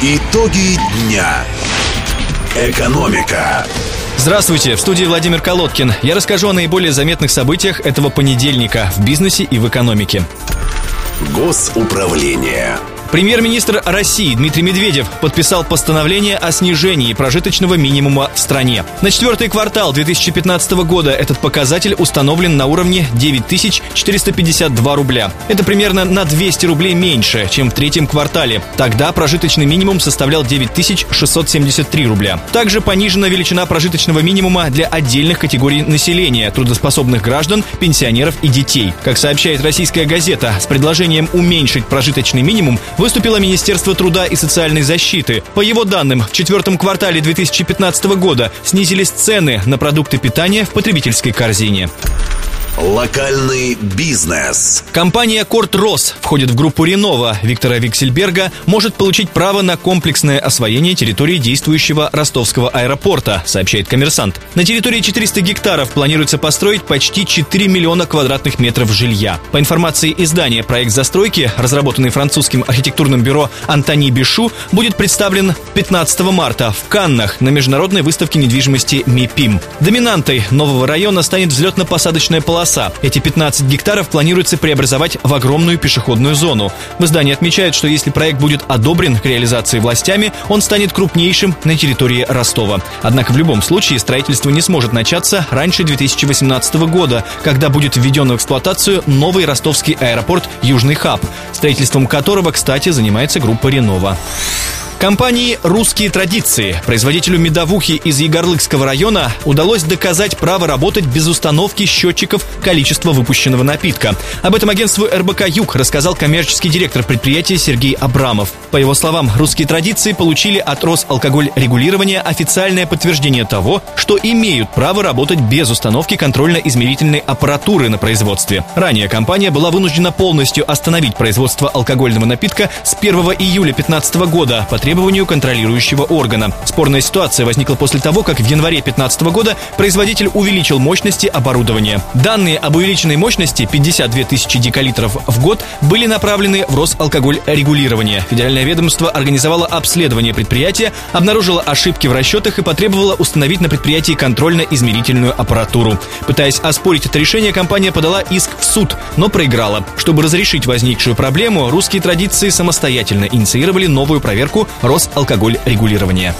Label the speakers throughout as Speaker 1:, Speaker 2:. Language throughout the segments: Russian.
Speaker 1: Итоги дня. Экономика.
Speaker 2: Здравствуйте, в студии Владимир Колодкин. Я расскажу о наиболее заметных событиях этого понедельника в бизнесе и в экономике.
Speaker 1: Госуправление.
Speaker 2: Премьер-министр России Дмитрий Медведев подписал постановление о снижении прожиточного минимума в стране. На четвертый квартал 2015 года этот показатель установлен на уровне 9452 рубля. Это примерно на 200 рублей меньше, чем в третьем квартале. Тогда прожиточный минимум составлял 9673 рубля. Также понижена величина прожиточного минимума для отдельных категорий населения, трудоспособных граждан, пенсионеров и детей. Как сообщает российская газета, с предложением уменьшить прожиточный минимум выступило Министерство труда и социальной защиты. По его данным, в четвертом квартале 2015 года снизились цены на продукты питания в потребительской корзине.
Speaker 1: Локальный бизнес.
Speaker 2: Компания Корт Рос входит в группу Ренова Виктора Виксельберга, может получить право на комплексное освоение территории действующего ростовского аэропорта, сообщает коммерсант. На территории 400 гектаров планируется построить почти 4 миллиона квадратных метров жилья. По информации издания, проект застройки, разработанный французским архитектурным бюро Антони Бишу, будет представлен 15 марта в Каннах на международной выставке недвижимости МИПИМ. Доминантой нового района станет взлетно-посадочная полоса полоса. Эти 15 гектаров планируется преобразовать в огромную пешеходную зону. В издании отмечают, что если проект будет одобрен к реализации властями, он станет крупнейшим на территории Ростова. Однако в любом случае строительство не сможет начаться раньше 2018 года, когда будет введен в эксплуатацию новый ростовский аэропорт «Южный хаб», строительством которого, кстати, занимается группа «Ренова». Компании «Русские традиции», производителю медовухи из Егорлыкского района, удалось доказать право работать без установки счетчиков количества выпущенного напитка. Об этом агентству РБК «Юг» рассказал коммерческий директор предприятия Сергей Абрамов. По его словам, «Русские традиции» получили от Росалкоголь регулирования официальное подтверждение того, что имеют право работать без установки контрольно-измерительной аппаратуры на производстве. Ранее компания была вынуждена полностью остановить производство алкогольного напитка с 1 июля 2015 года по требованию контролирующего органа. Спорная ситуация возникла после того, как в январе 2015 года производитель увеличил мощности оборудования. Данные об увеличенной мощности 52 тысячи декалитров в год были направлены в Росалкоголь регулирование. Федеральное ведомство организовало обследование предприятия, обнаружило ошибки в расчетах и потребовало установить на предприятии контрольно-измерительную аппаратуру. Пытаясь оспорить это решение, компания подала иск в суд, но проиграла. Чтобы разрешить возникшую проблему, русские традиции самостоятельно инициировали новую проверку Росалкоголь регулирования.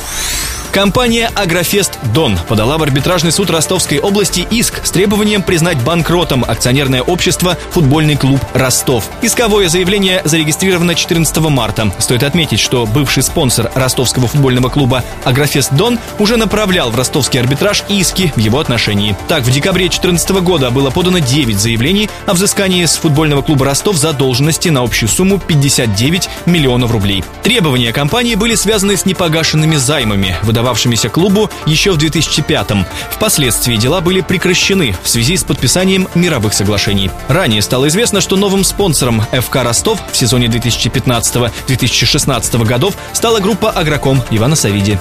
Speaker 2: Компания «Агрофест Дон» подала в арбитражный суд Ростовской области иск с требованием признать банкротом акционерное общество «Футбольный клуб Ростов». Исковое заявление зарегистрировано 14 марта. Стоит отметить, что бывший спонсор ростовского футбольного клуба «Агрофест Дон» уже направлял в ростовский арбитраж иски в его отношении. Так, в декабре 2014 года было подано 9 заявлений о взыскании с футбольного клуба «Ростов» задолженности на общую сумму 59 миллионов рублей. Требования компании были связаны с непогашенными займами, выдаваемыми выдававшимися клубу еще в 2005-м. Впоследствии дела были прекращены в связи с подписанием мировых соглашений. Ранее стало известно, что новым спонсором ФК Ростов в сезоне 2015-2016 годов стала группа «Агроком» Ивана Савиди.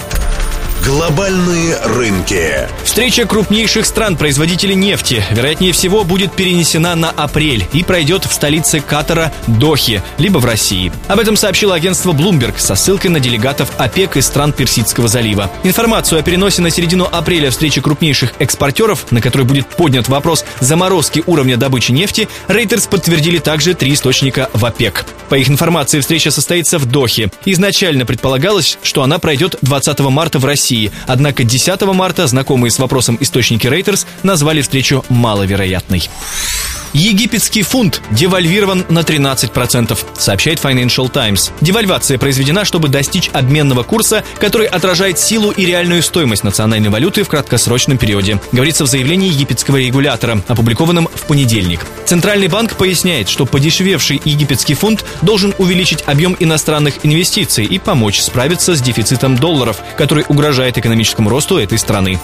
Speaker 1: Глобальные рынки.
Speaker 2: Встреча крупнейших стран-производителей нефти, вероятнее всего, будет перенесена на апрель и пройдет в столице Катара Дохи, либо в России. Об этом сообщило агентство Bloomberg со ссылкой на делегатов ОПЕК из стран Персидского залива. Информацию о переносе на середину апреля встречи крупнейших экспортеров, на которой будет поднят вопрос заморозки уровня добычи нефти, Рейтерс подтвердили также три источника в ОПЕК. По их информации, встреча состоится в Дохе. Изначально предполагалось, что она пройдет 20 марта в России. Однако 10 марта знакомые с вопросом источники Reuters назвали встречу маловероятной. Египетский фунт девальвирован на 13%, сообщает Financial Times. Девальвация произведена, чтобы достичь обменного курса, который отражает силу и реальную стоимость национальной валюты в краткосрочном периоде, говорится в заявлении египетского регулятора, опубликованном в понедельник. Центральный банк поясняет, что подешевевший египетский фунт должен увеличить объем иностранных инвестиций и помочь справиться с дефицитом долларов, который угрожает экономическому росту этой страны.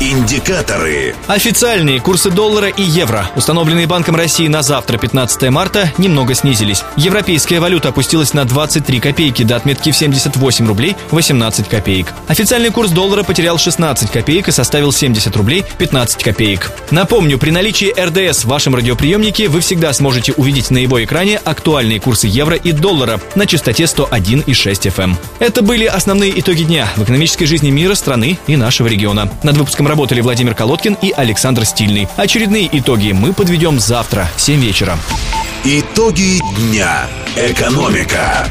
Speaker 1: Индикаторы.
Speaker 2: Официальные курсы доллара и евро, установленные Банком России на завтра, 15 марта, немного снизились. Европейская валюта опустилась на 23 копейки до отметки в 78 рублей 18 копеек. Официальный курс доллара потерял 16 копеек и составил 70 рублей 15 копеек. Напомню, при наличии РДС в вашем радиоприемнике вы всегда сможете увидеть на его экране актуальные курсы евро и доллара на частоте 101,6 FM. Эм. Это были основные итоги дня в экономической жизни мира, страны и нашего региона. Над выпуском работали Владимир Колодкин и Александр Стильный. Очередные итоги мы подведем завтра в 7 вечера.
Speaker 1: Итоги дня. Экономика.